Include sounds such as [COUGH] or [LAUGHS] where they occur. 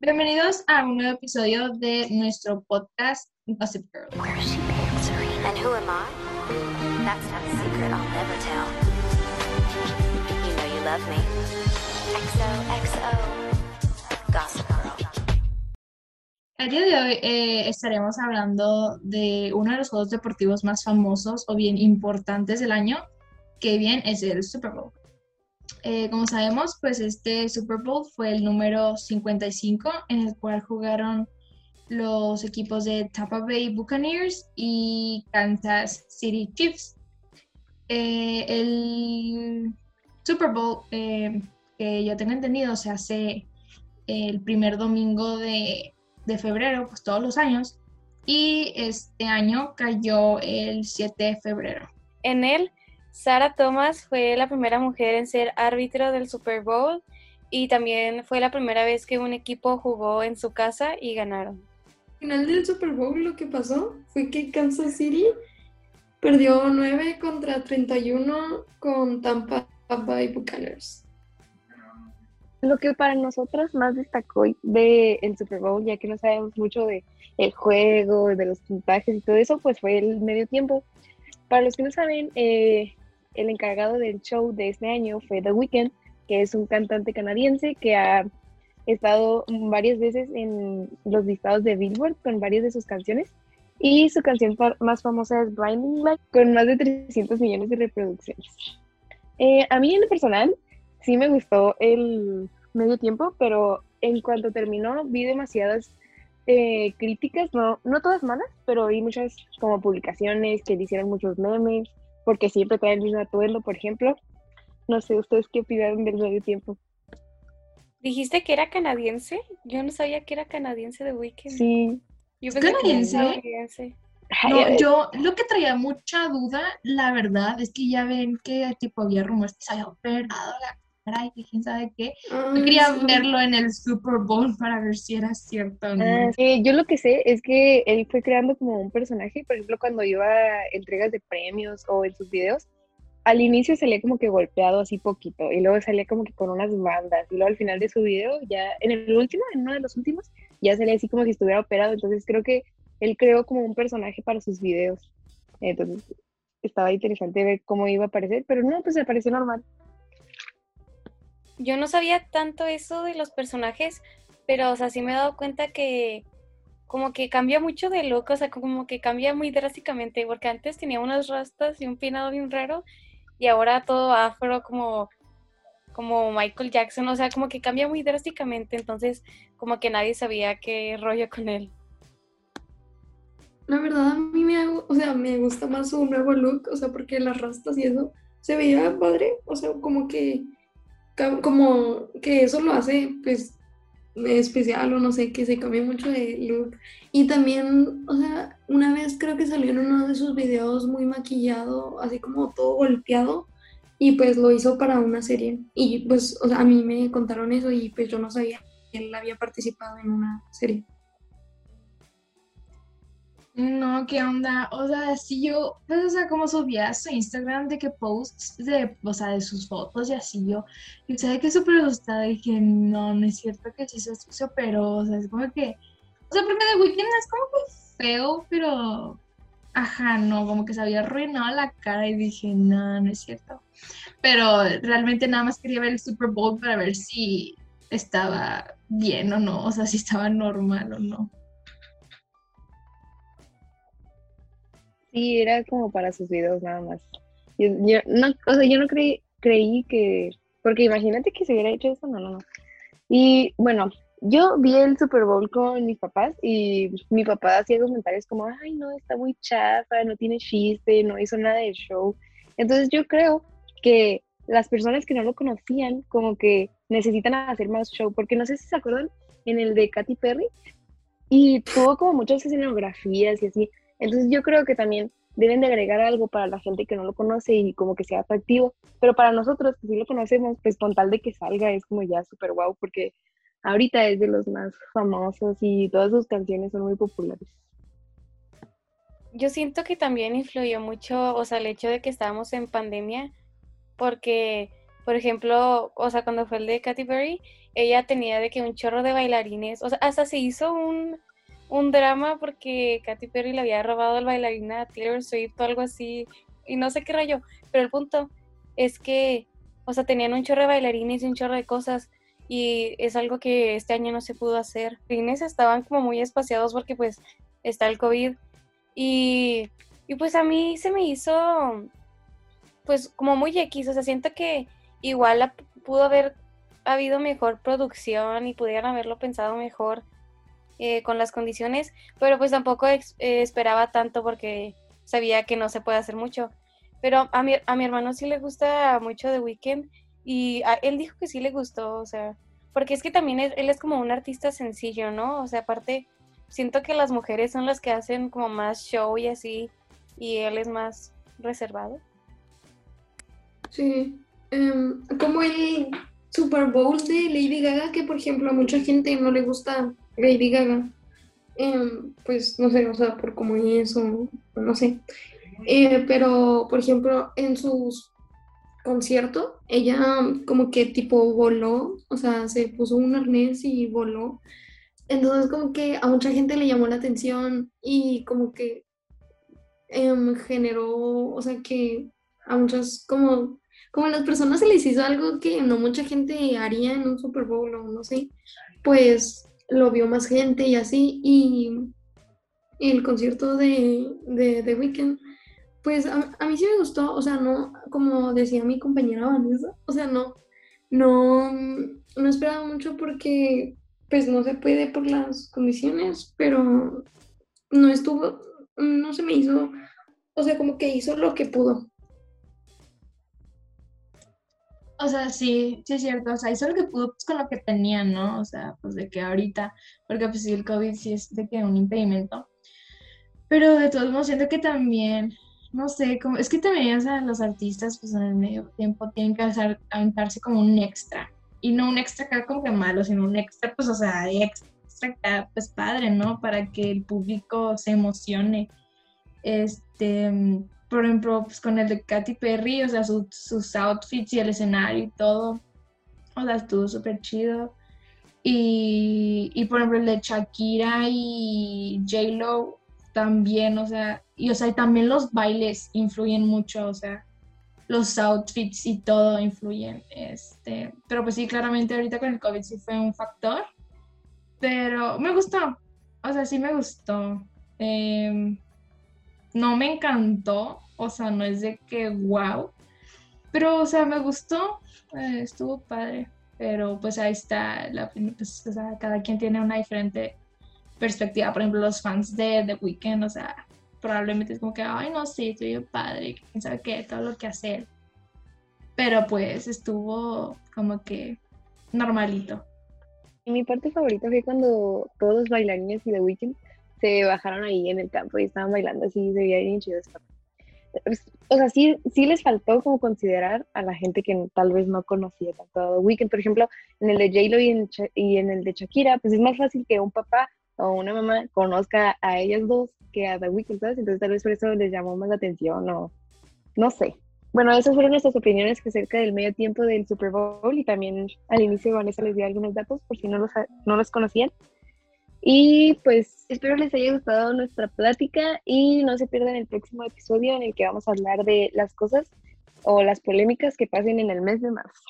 Bienvenidos a un nuevo episodio de nuestro podcast Gossip Girl. El día de hoy eh, estaremos hablando de uno de los juegos deportivos más famosos o bien importantes del año, que bien es el Super Bowl. Eh, como sabemos, pues este Super Bowl fue el número 55 en el cual jugaron los equipos de Tampa Bay Buccaneers y Kansas City Chiefs. Eh, el Super Bowl, eh, que yo tengo entendido, se hace el primer domingo de, de febrero, pues todos los años, y este año cayó el 7 de febrero. En él, Sarah Thomas fue la primera mujer en ser árbitro del Super Bowl y también fue la primera vez que un equipo jugó en su casa y ganaron. Al final del Super Bowl lo que pasó fue que Kansas City perdió 9 contra 31 con Tampa Bay Buccaneers. Lo que para nosotros más destacó del el Super Bowl, ya que no sabemos mucho de el juego, de los puntajes y todo eso, pues fue el medio tiempo. Para los que no saben, eh, el encargado del show de este año fue The Weeknd, que es un cantante canadiense que ha estado varias veces en los listados de Billboard con varias de sus canciones. Y su canción más famosa es Blinding Light, con más de 300 millones de reproducciones. Eh, a mí en lo personal sí me gustó el medio tiempo, pero en cuanto terminó vi demasiadas eh, críticas, no, no todas malas, pero vi muchas como publicaciones que le hicieron muchos memes, porque siempre trae el mismo atuendo, por ejemplo. No sé, ¿ustedes qué opinaron del medio tiempo? ¿Dijiste que era canadiense? Yo no sabía que era canadiense de Weekend. Sí. Yo ¿Es pensé que era canadiense? No, yo lo que traía mucha duda, la verdad, es que ya ven que tipo había rumores que se había operado la cara y que quién sabe qué. Yo quería verlo en el Super Bowl [LAUGHS] para ver si era cierto o no. Ah, sí, yo lo que sé es que él fue creando como un personaje, por ejemplo, cuando iba a entregas de premios o en sus videos, al inicio salía como que golpeado así poquito y luego salía como que con unas bandas y luego al final de su video, ya en el último, en uno de los últimos, ya salía así como si estuviera operado, entonces creo que él creó como un personaje para sus videos, entonces estaba interesante ver cómo iba a aparecer, pero no, pues apareció normal. Yo no sabía tanto eso de los personajes, pero o sea, sí me he dado cuenta que como que cambia mucho de look, o sea, como que cambia muy drásticamente, porque antes tenía unas rastas y un peinado bien raro y ahora todo afro como como Michael Jackson, o sea, como que cambia muy drásticamente, entonces como que nadie sabía qué rollo con él. La verdad a mí me, hago- o sea, me gusta más su nuevo look, o sea, porque las rastas y eso se veía padre, o sea, como que, como que eso lo hace, pues, especial o no sé, que se cambie mucho de look. Y también, o sea, una vez creo que salió en uno de sus videos muy maquillado, así como todo golpeado, y pues lo hizo para una serie. Y pues, o sea, a mí me contaron eso y pues yo no sabía que él había participado en una serie. No, ¿qué onda? O sea, si yo, pues, o sea, como subía su Instagram de que posts de, o sea, de sus fotos y así yo, y sabía que súper asustada, dije, no, no es cierto que sí se, se operó, o sea, es como que, o sea, porque The Weeknd es como que feo, pero, ajá, no, como que se había arruinado la cara y dije, no, no es cierto. Pero realmente nada más quería ver el Super Bowl para ver si estaba bien o no, o sea, si estaba normal o no. Sí, era como para sus videos nada más. Yo, yo no, o sea, yo no creí, creí que, porque imagínate que se hubiera hecho eso, no, no, no. Y bueno, yo vi el Super Bowl con mis papás y mi papá hacía comentarios como, ay, no, está muy chafa, no tiene chiste, no hizo nada de show. Entonces yo creo que las personas que no lo conocían como que necesitan hacer más show, porque no sé si se acuerdan en el de Katy Perry y tuvo como muchas escenografías y así. Entonces yo creo que también deben de agregar algo para la gente que no lo conoce y como que sea atractivo, pero para nosotros que sí lo conocemos, pues con tal de que salga es como ya súper guau, porque ahorita es de los más famosos y todas sus canciones son muy populares. Yo siento que también influyó mucho, o sea, el hecho de que estábamos en pandemia, porque por ejemplo, o sea, cuando fue el de Katy Perry, ella tenía de que un chorro de bailarines, o sea, hasta se hizo un, un drama porque Katy Perry le había robado el bailarín a Taylor Swift o algo así, y no sé qué rayo, pero el punto es que, o sea, tenían un chorro de bailarines y un chorro de cosas, y es algo que este año no se pudo hacer. Los estaban como muy espaciados porque pues está el COVID, y, y pues a mí se me hizo, pues como muy X, o sea, siento que igual pudo haber habido mejor producción y pudieran haberlo pensado mejor eh, con las condiciones, pero pues tampoco ex- eh, esperaba tanto porque sabía que no se puede hacer mucho. Pero a mi, a mi hermano sí le gusta mucho The Weeknd y a- él dijo que sí le gustó, o sea, porque es que también él es como un artista sencillo, ¿no? O sea, aparte, siento que las mujeres son las que hacen como más show y así, y él es más reservado. Sí, em, como el Super Bowl de Lady Gaga, que por ejemplo a mucha gente no le gusta Lady Gaga, Em, pues no sé, o sea, por cómo es o no sé. Eh, pero por ejemplo en sus conciertos, ella como que tipo voló, o sea, se puso un arnés y voló. Entonces como que a mucha gente le llamó la atención y como que em, generó, o sea, que a muchas como como a las personas se les hizo algo que no mucha gente haría en un Super Bowl o no sé, pues lo vio más gente y así, y el concierto de, de The Weeknd, pues a, a mí sí me gustó, o sea, no, como decía mi compañera Vanessa, o sea, no, no, no esperaba mucho porque pues no se puede por las condiciones, pero no estuvo, no se me hizo, o sea, como que hizo lo que pudo. O sea, sí, sí es cierto, o sea, hizo lo que pudo pues, con lo que tenía, ¿no? O sea, pues de que ahorita, porque pues sí, el COVID sí es de que un impedimento, pero de todos modos siento que también, no sé, como, es que también, o sea, los artistas pues en el medio tiempo tienen que hacer, aventarse como un extra, y no un extra acá como que malo, sino un extra, pues, o sea, extra acá, pues padre, ¿no? Para que el público se emocione. Este, por ejemplo, pues con el de Katy Perry, o sea, su- sus outfits y el escenario y todo, o sea, estuvo súper chido. Y, y por ejemplo, el de Shakira y J-Lo también, o sea, y o sea, y también los bailes influyen mucho, o sea, los outfits y todo influyen, este, pero pues sí, claramente ahorita con el COVID sí fue un factor, pero me gustó, o sea, sí me gustó. Em, no me encantó, o sea, no es de que wow, pero, o sea, me gustó, eh, estuvo padre, pero pues ahí está, la, pues, o sea, cada quien tiene una diferente perspectiva, por ejemplo, los fans de The Weeknd, o sea, probablemente es como que, ay, no sé, estoy bien padre, quién sabe qué, todo lo que hacer, pero pues estuvo como que normalito. Mi parte favorita fue cuando todos los bailarines y The Weeknd se bajaron ahí en el campo y estaban bailando así, se veía bien chido. Pues, O sea, sí, sí les faltó como considerar a la gente que tal vez no conocía tanto a The Weeknd. Por ejemplo, en el de J-Lo y, en y en el de Shakira, pues es más fácil que un papá o una mamá conozca a ellas dos que a The Weeknd, ¿sabes? Entonces tal vez por eso les llamó más la atención o no sé. Bueno, esas fueron nuestras opiniones acerca del medio tiempo del Super Bowl y también al inicio Vanessa les dio algunos datos por si no los, no los conocían. Y pues espero les haya gustado nuestra plática y no se pierdan el próximo episodio en el que vamos a hablar de las cosas o las polémicas que pasen en el mes de marzo.